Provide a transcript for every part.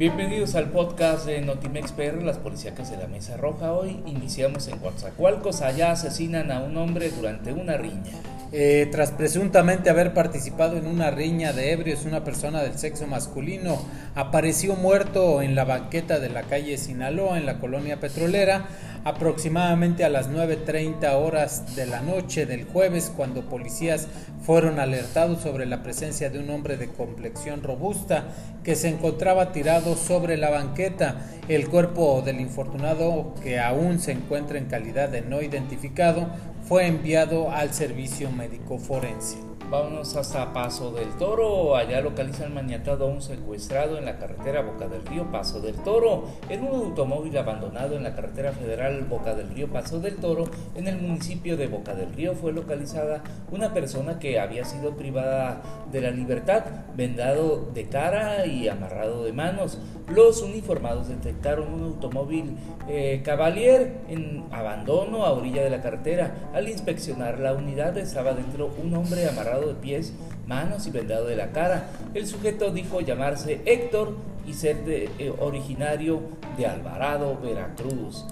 Bienvenidos al podcast de Notimex PR, las policíacas de la Mesa Roja. Hoy iniciamos en Coatzacoalcos. Allá asesinan a un hombre durante una riña. Eh, tras presuntamente haber participado en una riña de ebrios, una persona del sexo masculino apareció muerto en la banqueta de la calle Sinaloa, en la colonia petrolera, aproximadamente a las 9.30 horas de la noche del jueves, cuando policías fueron alertados sobre la presencia de un hombre de complexión robusta que se encontraba tirado sobre la banqueta. El cuerpo del infortunado, que aún se encuentra en calidad de no identificado, fue enviado al servicio médico forense. Vámonos hasta Paso del Toro. Allá localizan maniatado a un secuestrado en la carretera Boca del Río Paso del Toro. En un automóvil abandonado en la carretera federal Boca del Río Paso del Toro, en el municipio de Boca del Río, fue localizada una persona que había sido privada de la libertad, vendado de cara y amarrado de manos. Los uniformados detectaron un automóvil eh, Cavalier en abandono a orilla de la carretera. Al inspeccionar la unidad estaba dentro un hombre amarrado de pies, manos y vendado de la cara. El sujeto dijo llamarse Héctor y ser de, eh, originario de Alvarado, Veracruz.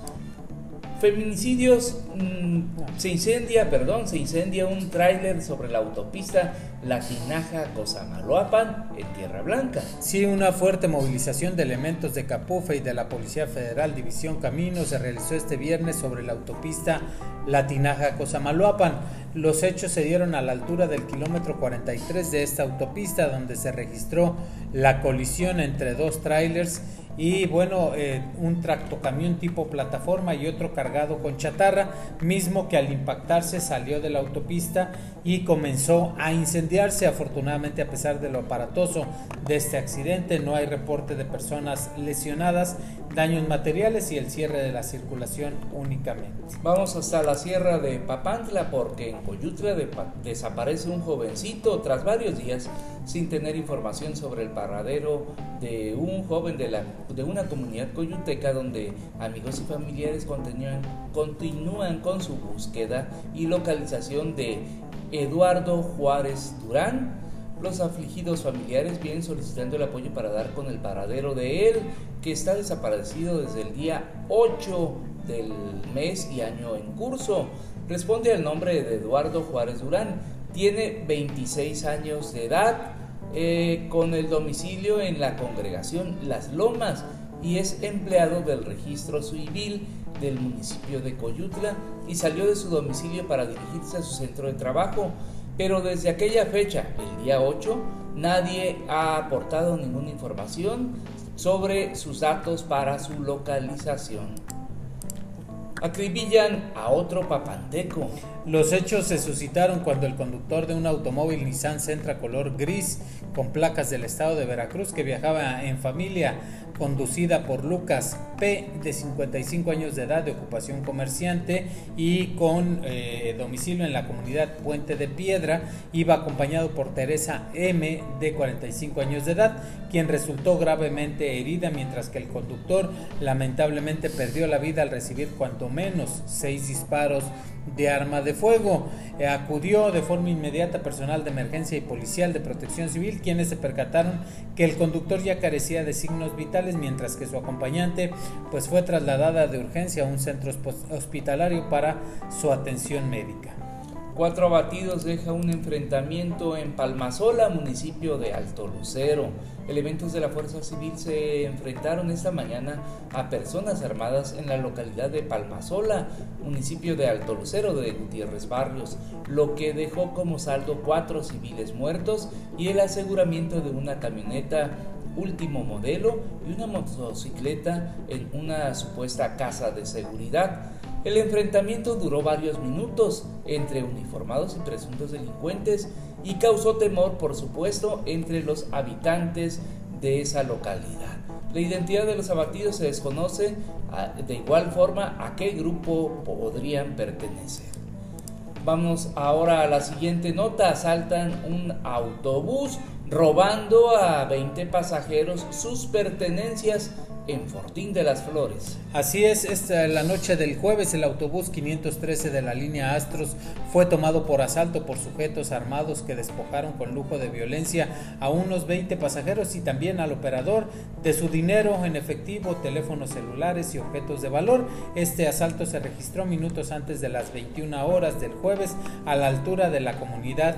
Feminicidios, mm, se incendia, perdón, se incendia un tráiler sobre la autopista La Tinaja Cosamaloapan en Tierra Blanca. Sí, una fuerte movilización de elementos de Capufe y de la Policía Federal División Camino se realizó este viernes sobre la autopista La Tinaja Cosamaloapan. Los hechos se dieron a la altura del kilómetro 43 de esta autopista donde se registró la colisión entre dos tráilers y bueno, eh, un tractocamión tipo plataforma y otro cargado con chatarra, mismo que al impactarse salió de la autopista y comenzó a incendiarse. Afortunadamente, a pesar de lo aparatoso de este accidente, no hay reporte de personas lesionadas, daños materiales y el cierre de la circulación únicamente. Vamos hasta la sierra de Papantla porque en Coyutla desaparece un jovencito tras varios días sin tener información sobre el paradero de un joven de la de una comunidad coyuteca donde amigos y familiares continúan, con su búsqueda y localización de Eduardo Juárez Durán. Los afligidos familiares vienen solicitando el apoyo para dar con el paradero de él, que está desaparecido desde el día 8 del mes y año en curso. Responde al nombre de Eduardo Juárez Durán. Tiene 26 años de edad eh, con el domicilio en la congregación Las Lomas y es empleado del registro civil del municipio de Coyutla y salió de su domicilio para dirigirse a su centro de trabajo. Pero desde aquella fecha, el día 8, nadie ha aportado ninguna información sobre sus datos para su localización acribillan a otro papanteco. Los hechos se suscitaron cuando el conductor de un automóvil Nissan Sentra color gris con placas del estado de Veracruz que viajaba en familia conducida por Lucas P de 55 años de edad de ocupación comerciante y con eh, domicilio en la comunidad Puente de Piedra iba acompañado por Teresa M de 45 años de edad quien resultó gravemente herida mientras que el conductor lamentablemente perdió la vida al recibir cuanto menos seis disparos de arma de fuego. Eh, acudió de forma inmediata personal de emergencia y policial de protección civil, quienes se percataron que el conductor ya carecía de signos vitales, mientras que su acompañante pues fue trasladada de urgencia a un centro hospitalario para su atención médica. Cuatro abatidos deja un enfrentamiento en Palmasola, municipio de Alto Lucero. Elementos de la Fuerza Civil se enfrentaron esta mañana a personas armadas en la localidad de Palmasola, municipio de Alto Lucero de Gutiérrez Barrios, lo que dejó como saldo cuatro civiles muertos y el aseguramiento de una camioneta último modelo y una motocicleta en una supuesta casa de seguridad. El enfrentamiento duró varios minutos entre uniformados y presuntos delincuentes y causó temor, por supuesto, entre los habitantes de esa localidad. La identidad de los abatidos se desconoce de igual forma a qué grupo podrían pertenecer. Vamos ahora a la siguiente nota. Asaltan un autobús robando a 20 pasajeros sus pertenencias en Fortín de las Flores. Así es, esta, la noche del jueves el autobús 513 de la línea Astros fue tomado por asalto por sujetos armados que despojaron con lujo de violencia a unos 20 pasajeros y también al operador de su dinero en efectivo, teléfonos celulares y objetos de valor. Este asalto se registró minutos antes de las 21 horas del jueves a la altura de la comunidad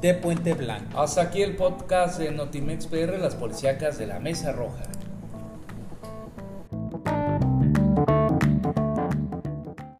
de Puente Blanco. Hasta aquí el podcast de Notimex PR, las policíacas de la Mesa Roja.